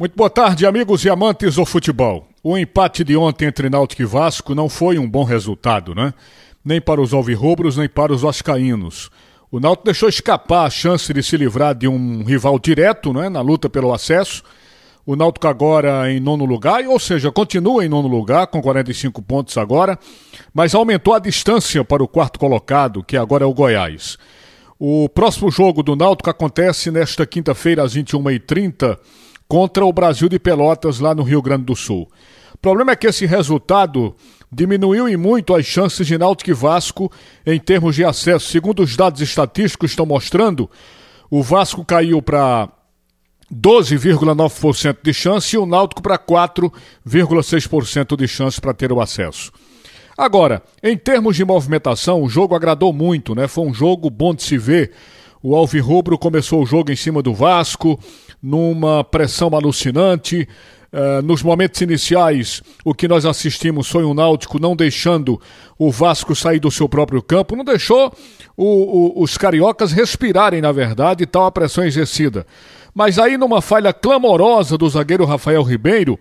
Muito boa tarde, amigos e amantes do futebol. O empate de ontem entre Náutico e Vasco não foi um bom resultado, né? Nem para os alvirrubros, nem para os vascaínos. O Náutico deixou escapar a chance de se livrar de um rival direto, né, na luta pelo acesso. O Náutico agora em nono lugar, ou seja, continua em nono lugar com 45 pontos agora, mas aumentou a distância para o quarto colocado, que agora é o Goiás. O próximo jogo do Náutico acontece nesta quinta-feira às 21h30 contra o Brasil de Pelotas, lá no Rio Grande do Sul. O problema é que esse resultado diminuiu em muito as chances de Náutico e Vasco em termos de acesso. Segundo os dados estatísticos estão mostrando, o Vasco caiu para 12,9% de chance e o Náutico para 4,6% de chance para ter o acesso. Agora, em termos de movimentação, o jogo agradou muito, né? Foi um jogo bom de se ver. O Alvirrubro começou o jogo em cima do Vasco, numa pressão alucinante. Uh, nos momentos iniciais, o que nós assistimos foi um Náutico não deixando o Vasco sair do seu próprio campo, não deixou o, o, os cariocas respirarem, na verdade, tal a pressão exercida. Mas aí, numa falha clamorosa do zagueiro Rafael Ribeiro,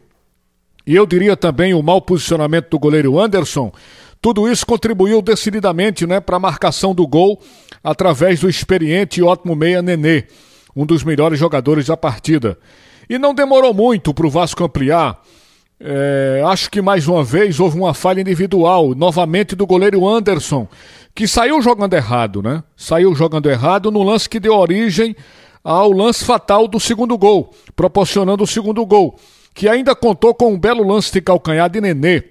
e eu diria também o mau posicionamento do goleiro Anderson, tudo isso contribuiu decididamente né, para a marcação do gol através do experiente e ótimo meia Nenê um dos melhores jogadores da partida. E não demorou muito para o Vasco ampliar. É, acho que mais uma vez houve uma falha individual, novamente do goleiro Anderson, que saiu jogando errado, né? Saiu jogando errado no lance que deu origem ao lance fatal do segundo gol, proporcionando o segundo gol, que ainda contou com um belo lance de calcanhar de Nenê.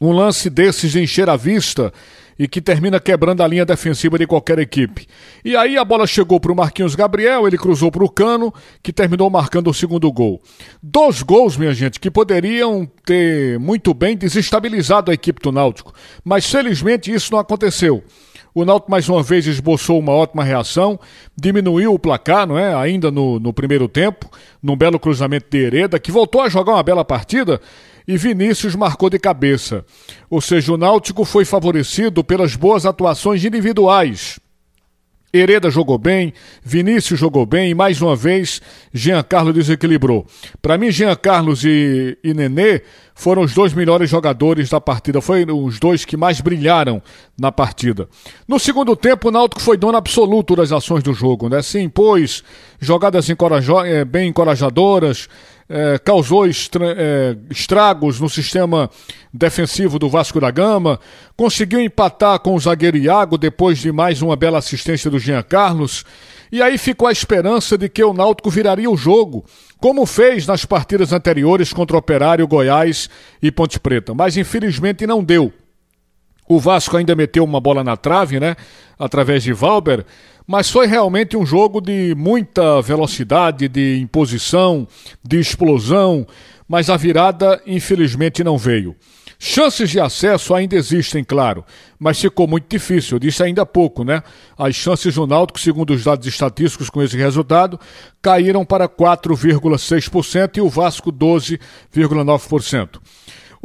Um lance desses de encher a vista e que termina quebrando a linha defensiva de qualquer equipe. E aí a bola chegou para o Marquinhos Gabriel, ele cruzou para o Cano, que terminou marcando o segundo gol. Dois gols, minha gente, que poderiam ter muito bem desestabilizado a equipe do Náutico, mas felizmente isso não aconteceu. O Náutico mais uma vez esboçou uma ótima reação, diminuiu o placar, não é? Ainda no, no primeiro tempo, num belo cruzamento de Hereda, que voltou a jogar uma bela partida e Vinícius marcou de cabeça. Ou seja, o Náutico foi favorecido pelas boas atuações individuais. Hereda jogou bem, Vinícius jogou bem e mais uma vez Jean Carlos desequilibrou. Para mim, Jean Carlos e, e Nenê foram os dois melhores jogadores da partida, foram os dois que mais brilharam na partida. No segundo tempo, o Náutico foi dono absoluto das ações do jogo, né? Se impôs jogadas eh, bem encorajadoras, é, causou estra é, estragos no sistema defensivo do Vasco da Gama, conseguiu empatar com o zagueiro Iago depois de mais uma bela assistência do Jean Carlos, e aí ficou a esperança de que o Náutico viraria o jogo, como fez nas partidas anteriores contra o Operário, Goiás e Ponte Preta, mas infelizmente não deu. O Vasco ainda meteu uma bola na trave, né? Através de Valber, mas foi realmente um jogo de muita velocidade, de imposição, de explosão, mas a virada infelizmente não veio. Chances de acesso ainda existem, claro, mas ficou muito difícil. Eu disse ainda há pouco, né? As chances do Náutico, segundo os dados estatísticos com esse resultado, caíram para 4,6% e o Vasco 12,9%.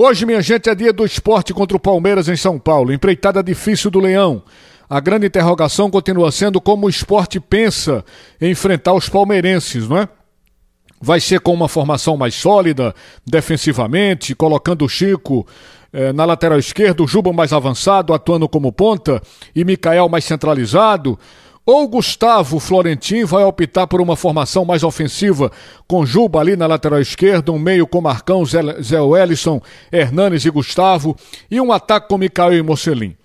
Hoje, minha gente, é dia do esporte contra o Palmeiras em São Paulo. Empreitada difícil do Leão. A grande interrogação continua sendo como o esporte pensa enfrentar os palmeirenses, não é? Vai ser com uma formação mais sólida, defensivamente, colocando o Chico eh, na lateral esquerda, o Juba mais avançado, atuando como ponta, e Mikael mais centralizado. Ou Gustavo Florentin vai optar por uma formação mais ofensiva, com Juba ali na lateral esquerda, um meio com Marcão, Zé, Zé Wellison, Hernanes e Gustavo, e um ataque com Mikael e Mocelin.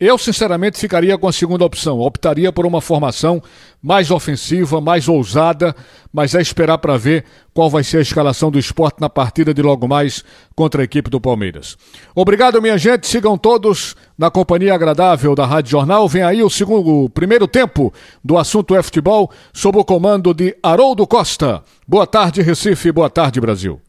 Eu, sinceramente, ficaria com a segunda opção. Optaria por uma formação mais ofensiva, mais ousada, mas é esperar para ver qual vai ser a escalação do esporte na partida de logo mais contra a equipe do Palmeiras. Obrigado, minha gente. Sigam todos na companhia agradável da Rádio Jornal. Vem aí o segundo, o primeiro tempo do assunto é futebol, sob o comando de Haroldo Costa. Boa tarde, Recife. Boa tarde, Brasil.